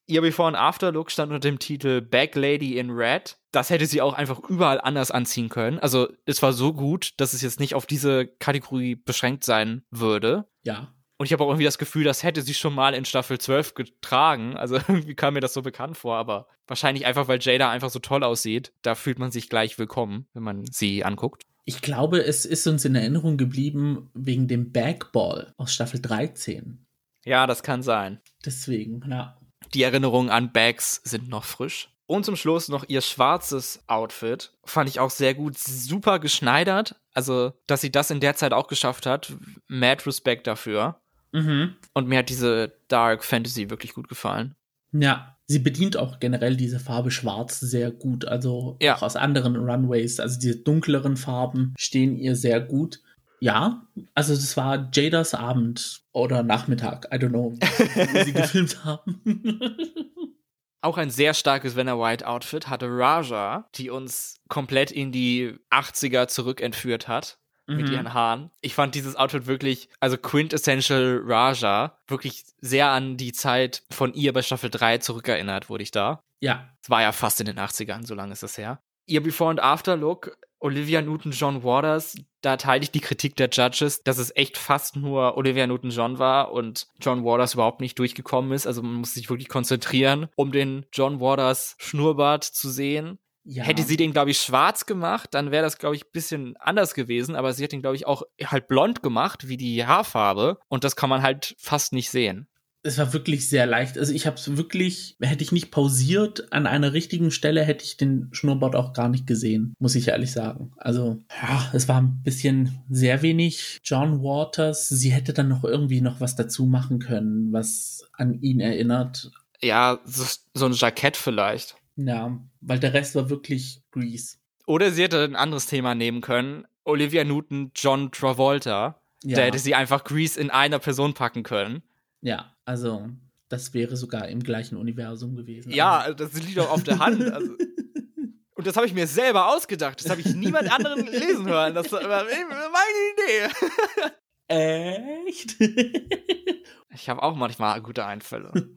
Ihr Before- und After-Look stand unter dem Titel Back Lady in Red. Das hätte sie auch einfach überall anders anziehen können. Also es war so gut, dass es jetzt nicht auf diese Kategorie beschränkt sein würde. Ja. Und ich habe auch irgendwie das Gefühl, das hätte sie schon mal in Staffel 12 getragen. Also irgendwie kam mir das so bekannt vor, aber wahrscheinlich einfach, weil Jada einfach so toll aussieht. Da fühlt man sich gleich willkommen, wenn man sie anguckt. Ich glaube, es ist uns in Erinnerung geblieben wegen dem Bagball aus Staffel 13. Ja, das kann sein. Deswegen, ja. Die Erinnerungen an Bags sind noch frisch. Und zum Schluss noch ihr schwarzes Outfit. Fand ich auch sehr gut. Super geschneidert. Also, dass sie das in der Zeit auch geschafft hat. Mad Respect dafür. Mhm. Und mir hat diese Dark Fantasy wirklich gut gefallen. Ja, sie bedient auch generell diese Farbe Schwarz sehr gut. Also ja. auch aus anderen Runways. Also diese dunkleren Farben stehen ihr sehr gut. Ja, also das war Jadas Abend oder Nachmittag, I don't know, wie sie gefilmt haben. Auch ein sehr starkes Vanna White Outfit hatte Raja, die uns komplett in die 80er zurückentführt hat mit Mhm. ihren Haaren. Ich fand dieses Outfit wirklich, also quintessential Raja, wirklich sehr an die Zeit von ihr bei Staffel 3 zurückerinnert, wurde ich da. Ja, Es war ja fast in den 80ern, so lange ist das her. Ihr Before- und After-Look, Olivia Newton-John Waters, da teile ich die Kritik der Judges, dass es echt fast nur Olivia Newton-John war und John Waters überhaupt nicht durchgekommen ist. Also man muss sich wirklich konzentrieren, um den John Waters Schnurrbart zu sehen. ja. Hätte sie den, glaube ich, schwarz gemacht, dann wäre das, glaube ich, ein bisschen anders gewesen. Aber sie hat den, glaube ich, auch halt blond gemacht, wie die Haarfarbe. Und das kann man halt fast nicht sehen. Es war wirklich sehr leicht. Also ich habe es wirklich, hätte ich nicht pausiert an einer richtigen Stelle, hätte ich den Schnurrbart auch gar nicht gesehen, muss ich ehrlich sagen. Also ja, es war ein bisschen sehr wenig John Waters. Sie hätte dann noch irgendwie noch was dazu machen können, was an ihn erinnert. Ja, so, so ein Jackett vielleicht. Ja, weil der Rest war wirklich Grease. Oder sie hätte ein anderes Thema nehmen können. Olivia Newton, John Travolta. Ja, Da hätte sie einfach Grease in einer Person packen können. Ja, also das wäre sogar im gleichen Universum gewesen. Ja, das liegt doch auf der Hand. Also. Und das habe ich mir selber ausgedacht. Das habe ich niemand anderen lesen hören. Das war meine Idee. Echt? Ich habe auch manchmal gute Einfälle.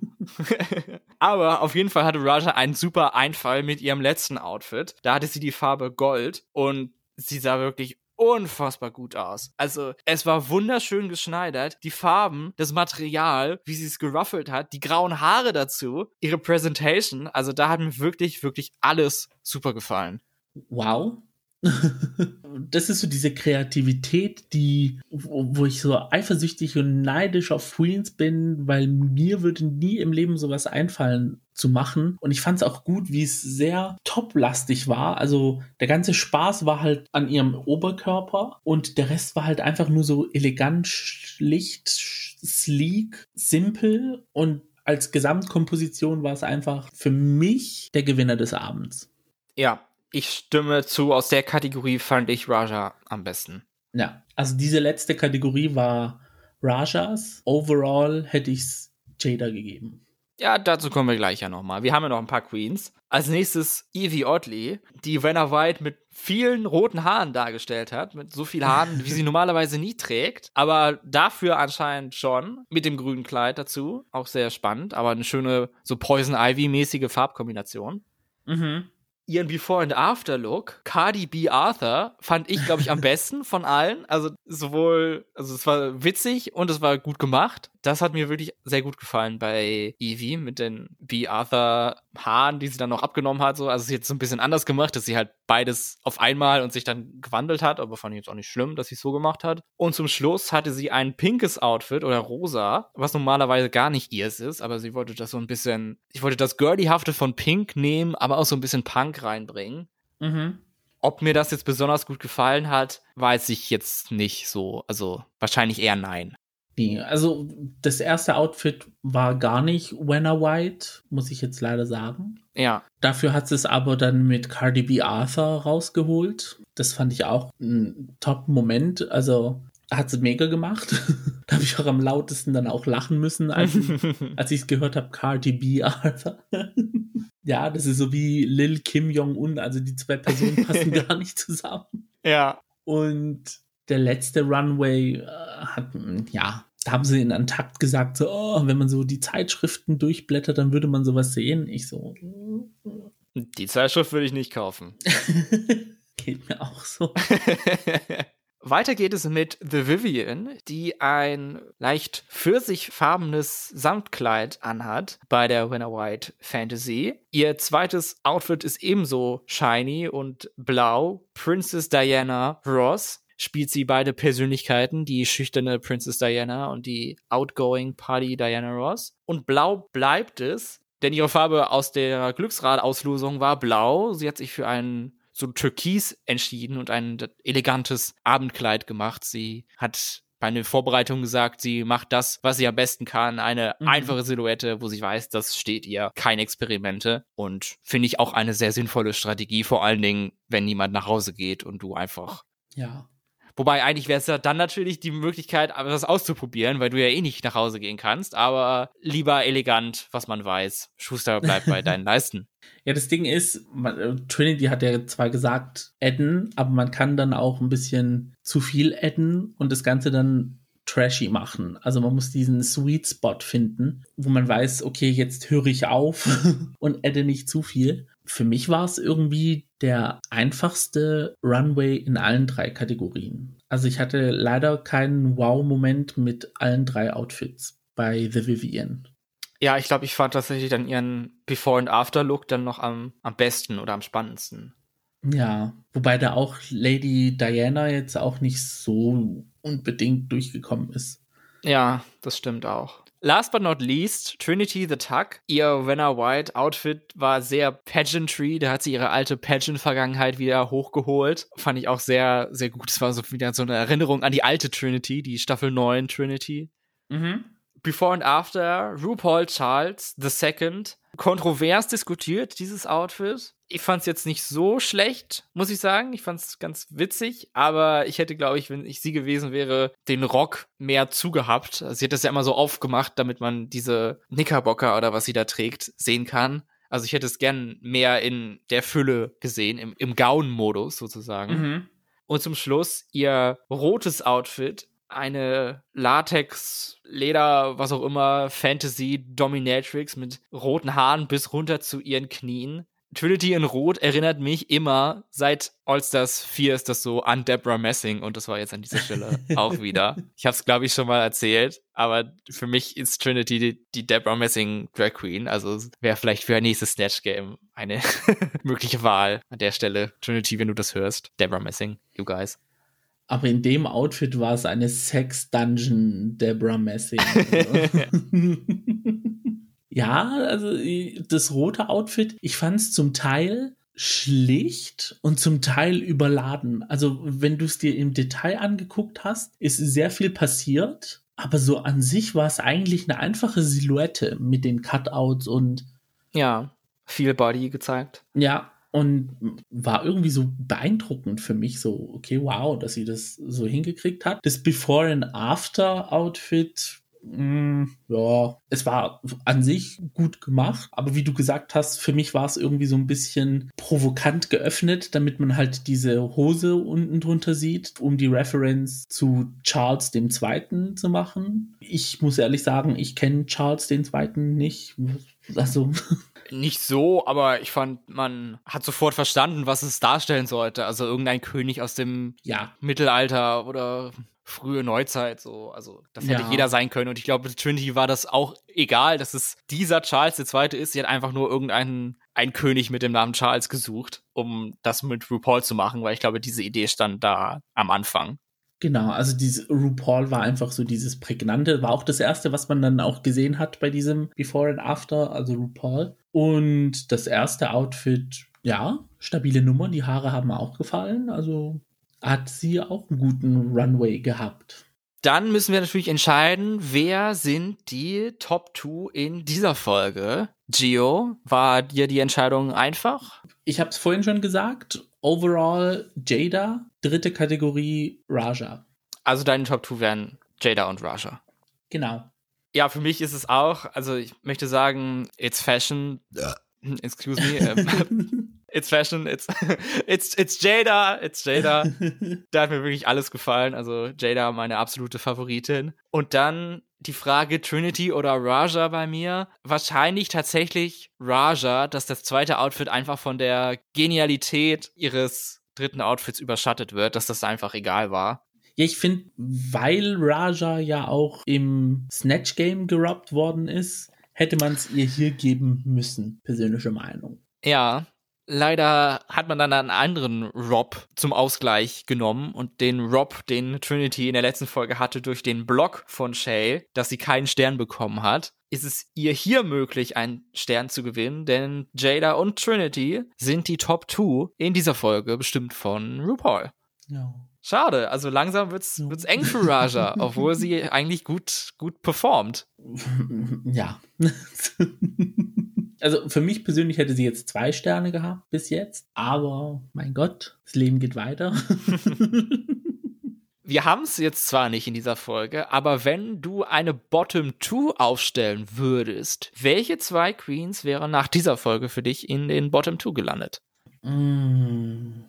Aber auf jeden Fall hatte Raja einen super Einfall mit ihrem letzten Outfit. Da hatte sie die Farbe Gold und sie sah wirklich unfassbar gut aus. Also, es war wunderschön geschneidert. Die Farben, das Material, wie sie es geruffelt hat, die grauen Haare dazu, ihre Presentation. Also, da hat mir wirklich, wirklich alles super gefallen. Wow. das ist so diese Kreativität, die, wo, wo, ich so eifersüchtig und neidisch auf Queens bin, weil mir würde nie im Leben sowas einfallen zu machen. Und ich fand es auch gut, wie es sehr toplastig war. Also der ganze Spaß war halt an ihrem Oberkörper und der Rest war halt einfach nur so elegant, schlicht, sleek, simpel und als Gesamtkomposition war es einfach für mich der Gewinner des Abends. Ja, ich stimme zu, aus der Kategorie fand ich Raja am besten. Ja, also diese letzte Kategorie war Rajas. Overall hätte ich es Jada gegeben. Ja, dazu kommen wir gleich ja nochmal. Wir haben ja noch ein paar Queens. Als nächstes Evie Oddly, die Renner White mit vielen roten Haaren dargestellt hat. Mit so viel Haaren, wie sie normalerweise nie trägt. Aber dafür anscheinend schon. Mit dem grünen Kleid dazu. Auch sehr spannend. Aber eine schöne, so Poison Ivy-mäßige Farbkombination. Mhm ihren Before and After Look, Cardi B Arthur, fand ich, glaube ich, am besten von allen. Also sowohl, also es war witzig und es war gut gemacht. Das hat mir wirklich sehr gut gefallen bei Evie mit den B Arthur Haaren, die sie dann noch abgenommen hat. So. Also sie hat es so ein bisschen anders gemacht, dass sie halt beides auf einmal und sich dann gewandelt hat, aber fand ich jetzt auch nicht schlimm, dass sie es so gemacht hat. Und zum Schluss hatte sie ein pinkes Outfit oder rosa, was normalerweise gar nicht ihrs ist, aber sie wollte das so ein bisschen, ich wollte das Girlyhafte von Pink nehmen, aber auch so ein bisschen Punk reinbringen. Mhm. Ob mir das jetzt besonders gut gefallen hat, weiß ich jetzt nicht so. Also wahrscheinlich eher nein. Nee, also das erste Outfit war gar nicht Wenner White, muss ich jetzt leider sagen. Ja. Dafür hat es aber dann mit Cardi B Arthur rausgeholt. Das fand ich auch ein Top-Moment. Also hat sie mega gemacht. da habe ich auch am lautesten dann auch lachen müssen, als, als ich es gehört habe, Cardi B Arthur. ja, das ist so wie Lil Kim Jong-un. Also die zwei Personen passen gar nicht zusammen. Ja. Und der letzte Runway äh, hat, ja, da haben sie in Antakt gesagt, so, oh, wenn man so die Zeitschriften durchblättert, dann würde man sowas sehen. Ich so. Die Zeitschrift würde ich nicht kaufen. Geht mir auch so. Weiter geht es mit The Vivian, die ein leicht pfirsichfarbenes Samtkleid anhat bei der Winter White Fantasy. Ihr zweites Outfit ist ebenso shiny und blau. Princess Diana Ross spielt sie beide Persönlichkeiten, die schüchterne Princess Diana und die outgoing Party Diana Ross. Und blau bleibt es, denn ihre Farbe aus der Glücksrad-Auslosung war blau. Sie hat sich für einen so Türkis entschieden und ein elegantes Abendkleid gemacht. Sie hat bei einer Vorbereitung gesagt, sie macht das, was sie am besten kann. Eine mhm. einfache Silhouette, wo sie weiß, das steht ihr. Keine Experimente. Und finde ich auch eine sehr sinnvolle Strategie, vor allen Dingen, wenn niemand nach Hause geht und du einfach ja. Wobei eigentlich wäre es ja dann natürlich die Möglichkeit, das auszuprobieren, weil du ja eh nicht nach Hause gehen kannst. Aber lieber elegant, was man weiß. Schuster bleibt bei deinen Leisten. Ja, das Ding ist, äh, Trinity hat ja zwar gesagt, adden, aber man kann dann auch ein bisschen zu viel adden und das Ganze dann trashy machen. Also man muss diesen Sweet Spot finden, wo man weiß, okay, jetzt höre ich auf und adde nicht zu viel. Für mich war es irgendwie der einfachste Runway in allen drei Kategorien. Also ich hatte leider keinen Wow-Moment mit allen drei Outfits bei The Vivienne. Ja, ich glaube, ich fand tatsächlich dann ihren Before- and After-Look dann noch am, am besten oder am spannendsten. Ja, wobei da auch Lady Diana jetzt auch nicht so unbedingt durchgekommen ist. Ja, das stimmt auch. Last but not least, Trinity the Tuck. Ihr Venna White Outfit war sehr pageantry. Da hat sie ihre alte Pageant-Vergangenheit wieder hochgeholt. Fand ich auch sehr, sehr gut. Es war so wieder so eine Erinnerung an die alte Trinity, die Staffel 9 Trinity. Mhm. Before and After, RuPaul Charles II. Kontrovers diskutiert, dieses Outfit ich fand es jetzt nicht so schlecht, muss ich sagen. Ich fand es ganz witzig, aber ich hätte, glaube ich, wenn ich sie gewesen wäre, den Rock mehr zugehabt. Also sie hat das ja immer so aufgemacht, damit man diese Knickerbocker oder was sie da trägt sehen kann. Also ich hätte es gern mehr in der Fülle gesehen, im, im Gaun-Modus sozusagen. Mhm. Und zum Schluss ihr rotes Outfit, eine Latex, Leder, was auch immer, Fantasy Dominatrix mit roten Haaren bis runter zu ihren Knien Trinity in Rot erinnert mich immer, seit All-Stars 4 ist das so an Deborah Messing und das war jetzt an dieser Stelle auch wieder. Ich habe es, glaube ich, schon mal erzählt, aber für mich ist Trinity die, die Deborah Messing Drag Queen, also wäre vielleicht für ein nächstes Snatch-Game eine mögliche Wahl an der Stelle. Trinity, wenn du das hörst. Deborah Messing, you guys. Aber in dem Outfit war es eine Sex-Dungeon Deborah Messing. Ja, also das rote Outfit, ich fand es zum Teil schlicht und zum Teil überladen. Also wenn du es dir im Detail angeguckt hast, ist sehr viel passiert, aber so an sich war es eigentlich eine einfache Silhouette mit den Cutouts und ja, viel Body gezeigt. Ja, und war irgendwie so beeindruckend für mich so, okay, wow, dass sie das so hingekriegt hat. Das Before and After Outfit Mm, ja, es war an sich gut gemacht, aber wie du gesagt hast, für mich war es irgendwie so ein bisschen provokant geöffnet, damit man halt diese Hose unten drunter sieht, um die Reference zu Charles II. zu machen. Ich muss ehrlich sagen, ich kenne Charles II. nicht. Also. Nicht so, aber ich fand, man hat sofort verstanden, was es darstellen sollte. Also irgendein König aus dem ja. Mittelalter oder frühe Neuzeit, so, also das hätte ja. jeder sein können. Und ich glaube, Trinity war das auch egal, dass es dieser Charles II. ist. Sie hat einfach nur irgendeinen einen König mit dem Namen Charles gesucht, um das mit RuPaul zu machen, weil ich glaube, diese Idee stand da am Anfang. Genau, also dieses RuPaul war einfach so dieses prägnante, war auch das erste, was man dann auch gesehen hat bei diesem Before and After, also RuPaul. Und das erste Outfit, ja, stabile Nummer, die Haare haben auch gefallen, also hat sie auch einen guten Runway gehabt. Dann müssen wir natürlich entscheiden, wer sind die Top 2 in dieser Folge. Gio, war dir die Entscheidung einfach? Ich habe es vorhin schon gesagt. Overall Jada, dritte Kategorie Raja. Also deine Top 2 wären Jada und Raja. Genau. Ja, für mich ist es auch, also ich möchte sagen, it's fashion. Excuse me. Ähm, it's fashion, it's, it's, it's Jada, it's Jada. da hat mir wirklich alles gefallen. Also Jada, meine absolute Favoritin. Und dann die Frage Trinity oder Raja bei mir. Wahrscheinlich tatsächlich Raja, dass das zweite Outfit einfach von der Genialität ihres dritten Outfits überschattet wird, dass das einfach egal war. Ja, ich finde, weil Raja ja auch im Snatch Game gerobbt worden ist, hätte man es ihr hier geben müssen. Persönliche Meinung. Ja, Leider hat man dann einen anderen Rob zum Ausgleich genommen und den Rob, den Trinity in der letzten Folge hatte, durch den Block von Shay, dass sie keinen Stern bekommen hat, ist es ihr hier möglich, einen Stern zu gewinnen, denn Jada und Trinity sind die Top 2 in dieser Folge bestimmt von RuPaul. Ja. Schade, also langsam wird's, wird's eng für Raja, obwohl sie eigentlich gut, gut performt. Ja. Also für mich persönlich hätte sie jetzt zwei Sterne gehabt bis jetzt, aber mein Gott, das Leben geht weiter. Wir haben es jetzt zwar nicht in dieser Folge, aber wenn du eine Bottom 2 aufstellen würdest, welche zwei Queens wären nach dieser Folge für dich in den Bottom 2 gelandet? Mm,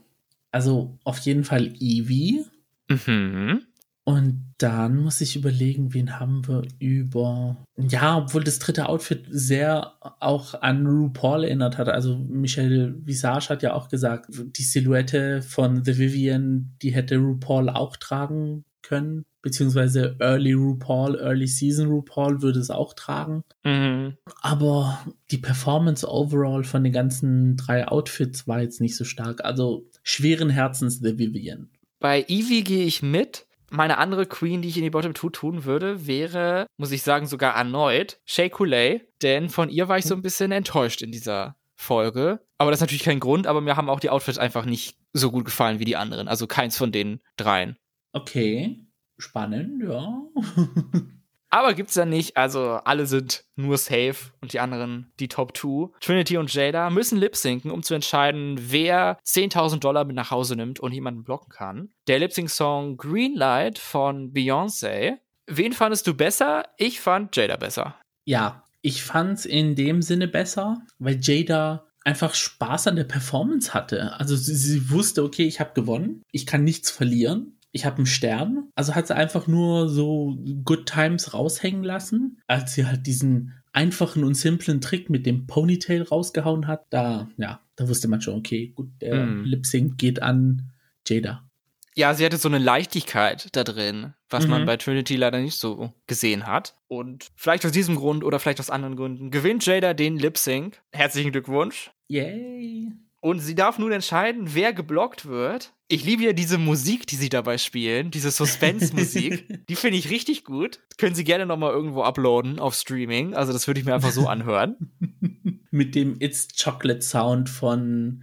also auf jeden Fall Evie. Mhm. Und dann muss ich überlegen, wen haben wir über. Ja, obwohl das dritte Outfit sehr auch an RuPaul erinnert hat. Also Michelle Visage hat ja auch gesagt, die Silhouette von The Vivian, die hätte RuPaul auch tragen können. Beziehungsweise Early RuPaul, Early Season RuPaul würde es auch tragen. Mhm. Aber die Performance overall von den ganzen drei Outfits war jetzt nicht so stark. Also schweren Herzens The Vivian. Bei Evie gehe ich mit meine andere Queen, die ich in die Bottom 2 tun würde, wäre, muss ich sagen, sogar erneut Shay Coulee, denn von ihr war ich so ein bisschen enttäuscht in dieser Folge. Aber das ist natürlich kein Grund, aber mir haben auch die Outfits einfach nicht so gut gefallen wie die anderen. Also keins von den dreien. Okay, spannend, ja. Aber gibt's ja nicht, also alle sind nur safe und die anderen die Top 2. Trinity und Jada müssen lip-sinken, um zu entscheiden, wer 10.000 Dollar mit nach Hause nimmt und jemanden blocken kann. Der Lip-Sync-Song Greenlight von Beyoncé. Wen fandest du besser? Ich fand Jada besser. Ja, ich fand's in dem Sinne besser, weil Jada einfach Spaß an der Performance hatte. Also sie, sie wusste, okay, ich habe gewonnen, ich kann nichts verlieren ich habe einen Stern. Also hat sie einfach nur so Good Times raushängen lassen, als sie halt diesen einfachen und simplen Trick mit dem Ponytail rausgehauen hat, da, ja, da wusste man schon, okay, gut, der mm. Lip Sync geht an Jada. Ja, sie hatte so eine Leichtigkeit da drin, was mhm. man bei Trinity leider nicht so gesehen hat. Und vielleicht aus diesem Grund oder vielleicht aus anderen Gründen gewinnt Jada den Lip Sync. Herzlichen Glückwunsch. Yay. Und sie darf nun entscheiden, wer geblockt wird. Ich liebe ja diese Musik, die sie dabei spielen, diese Suspense-Musik. die finde ich richtig gut. Können Sie gerne nochmal irgendwo uploaden auf Streaming. Also das würde ich mir einfach so anhören. Mit dem It's Chocolate Sound von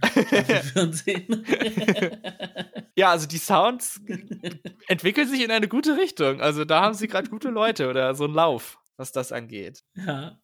Fernsehen. ja, also die Sounds entwickeln sich in eine gute Richtung. Also da haben sie gerade gute Leute oder so einen Lauf, was das angeht. Ja.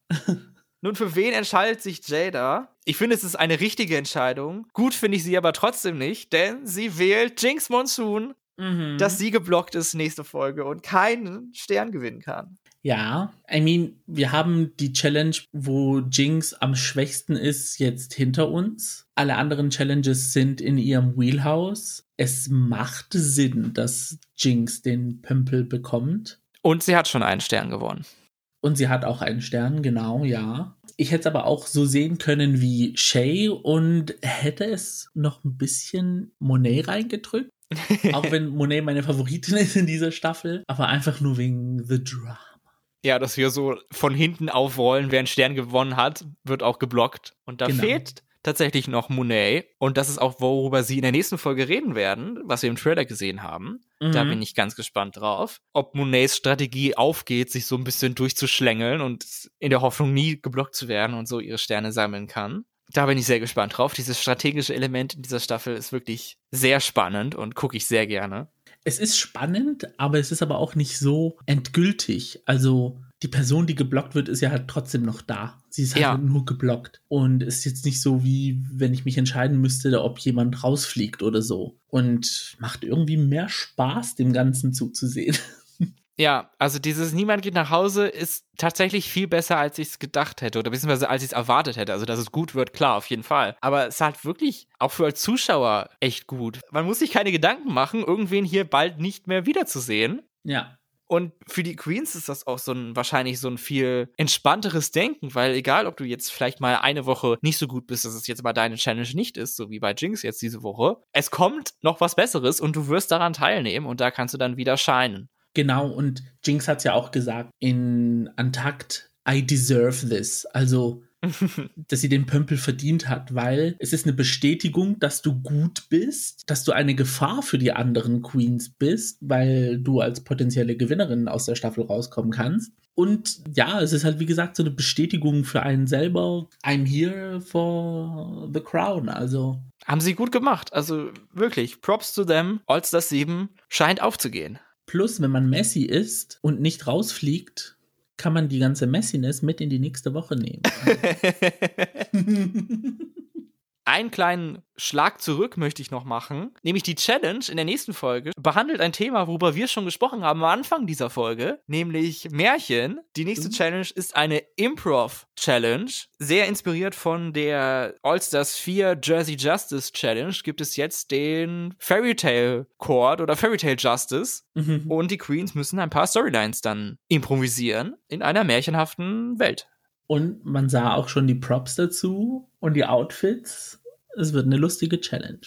Nun, für wen entscheidet sich Jada? Ich finde, es ist eine richtige Entscheidung. Gut finde ich sie aber trotzdem nicht, denn sie wählt Jinx Monsoon, mhm. dass sie geblockt ist nächste Folge und keinen Stern gewinnen kann. Ja, I mean, wir haben die Challenge, wo Jinx am schwächsten ist, jetzt hinter uns. Alle anderen Challenges sind in ihrem Wheelhouse. Es macht Sinn, dass Jinx den Pömpel bekommt. Und sie hat schon einen Stern gewonnen. Und sie hat auch einen Stern, genau, ja. Ich hätte es aber auch so sehen können wie Shay und hätte es noch ein bisschen Monet reingedrückt. auch wenn Monet meine Favoritin ist in dieser Staffel, aber einfach nur wegen The Drama. Ja, dass wir so von hinten aufrollen, wer einen Stern gewonnen hat, wird auch geblockt. Und da genau. fehlt tatsächlich noch Monet. Und das ist auch, worüber sie in der nächsten Folge reden werden, was wir im Trailer gesehen haben. Mhm. Da bin ich ganz gespannt drauf. Ob Monets Strategie aufgeht, sich so ein bisschen durchzuschlängeln und in der Hoffnung, nie geblockt zu werden und so ihre Sterne sammeln kann. Da bin ich sehr gespannt drauf. Dieses strategische Element in dieser Staffel ist wirklich sehr spannend und gucke ich sehr gerne. Es ist spannend, aber es ist aber auch nicht so endgültig. Also die Person, die geblockt wird, ist ja halt trotzdem noch da. Sie ist halt ja. nur geblockt. Und es ist jetzt nicht so, wie wenn ich mich entscheiden müsste, ob jemand rausfliegt oder so. Und macht irgendwie mehr Spaß, dem Ganzen zuzusehen. Ja, also dieses Niemand geht nach Hause ist tatsächlich viel besser, als ich es gedacht hätte oder beziehungsweise als ich es erwartet hätte. Also, dass es gut wird, klar, auf jeden Fall. Aber es ist halt wirklich auch für als Zuschauer echt gut. Man muss sich keine Gedanken machen, irgendwen hier bald nicht mehr wiederzusehen. Ja. Und für die Queens ist das auch so ein wahrscheinlich so ein viel entspannteres Denken, weil egal, ob du jetzt vielleicht mal eine Woche nicht so gut bist, dass es jetzt mal deine Challenge nicht ist, so wie bei Jinx jetzt diese Woche, es kommt noch was Besseres und du wirst daran teilnehmen und da kannst du dann wieder scheinen. Genau, und Jinx hat es ja auch gesagt in Antakt, I deserve this. Also dass sie den Pömpel verdient hat, weil es ist eine Bestätigung, dass du gut bist, dass du eine Gefahr für die anderen Queens bist, weil du als potenzielle Gewinnerin aus der Staffel rauskommen kannst. Und ja, es ist halt wie gesagt so eine Bestätigung für einen selber. I'm here for the crown. Also haben sie gut gemacht. Also wirklich, Props to them. All-Stars 7 scheint aufzugehen. Plus, wenn man Messi ist und nicht rausfliegt, kann man die ganze Messiness mit in die nächste Woche nehmen. Einen kleinen Schlag zurück möchte ich noch machen, nämlich die Challenge in der nächsten Folge behandelt ein Thema, worüber wir schon gesprochen haben am Anfang dieser Folge, nämlich Märchen. Die nächste mhm. Challenge ist eine Improv Challenge, sehr inspiriert von der All-Stars 4 Jersey Justice Challenge gibt es jetzt den Fairy Tale Court oder Fairy Tale Justice mhm. und die Queens müssen ein paar Storylines dann improvisieren in einer märchenhaften Welt. Und man sah auch schon die Props dazu und die Outfits. Es wird eine lustige Challenge.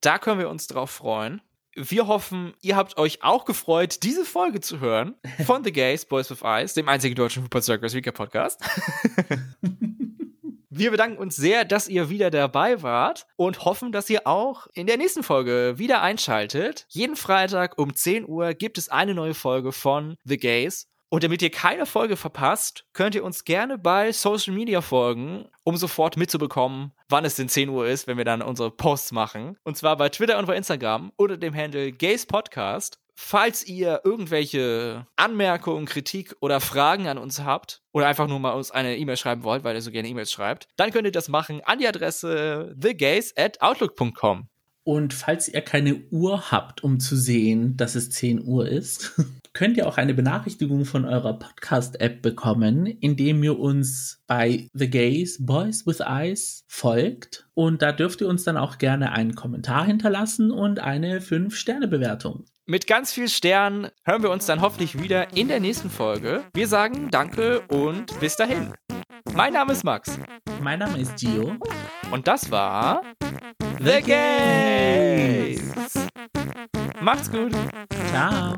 Da können wir uns drauf freuen. Wir hoffen, ihr habt euch auch gefreut, diese Folge zu hören von The Gays, Boys with Eyes, dem einzigen deutschen Football Circus Recap Podcast. Wir bedanken uns sehr, dass ihr wieder dabei wart und hoffen, dass ihr auch in der nächsten Folge wieder einschaltet. Jeden Freitag um 10 Uhr gibt es eine neue Folge von The Gays. Und damit ihr keine Folge verpasst, könnt ihr uns gerne bei Social Media folgen, um sofort mitzubekommen, wann es denn 10 Uhr ist, wenn wir dann unsere Posts machen. Und zwar bei Twitter und bei Instagram unter dem Handle Gays Podcast. Falls ihr irgendwelche Anmerkungen, Kritik oder Fragen an uns habt oder einfach nur mal uns eine E-Mail schreiben wollt, weil ihr so gerne E-Mails schreibt, dann könnt ihr das machen an die Adresse thegays at outlook.com. Und falls ihr keine Uhr habt, um zu sehen, dass es 10 Uhr ist, könnt ihr auch eine Benachrichtigung von eurer Podcast-App bekommen, indem ihr uns bei The Gays Boys with Eyes folgt. Und da dürft ihr uns dann auch gerne einen Kommentar hinterlassen und eine 5-Sterne-Bewertung. Mit ganz viel Sternen hören wir uns dann hoffentlich wieder in der nächsten Folge. Wir sagen Danke und bis dahin. Mein Name ist Max. Mein Name ist Gio. Und das war The Gays. Macht's gut. Ciao.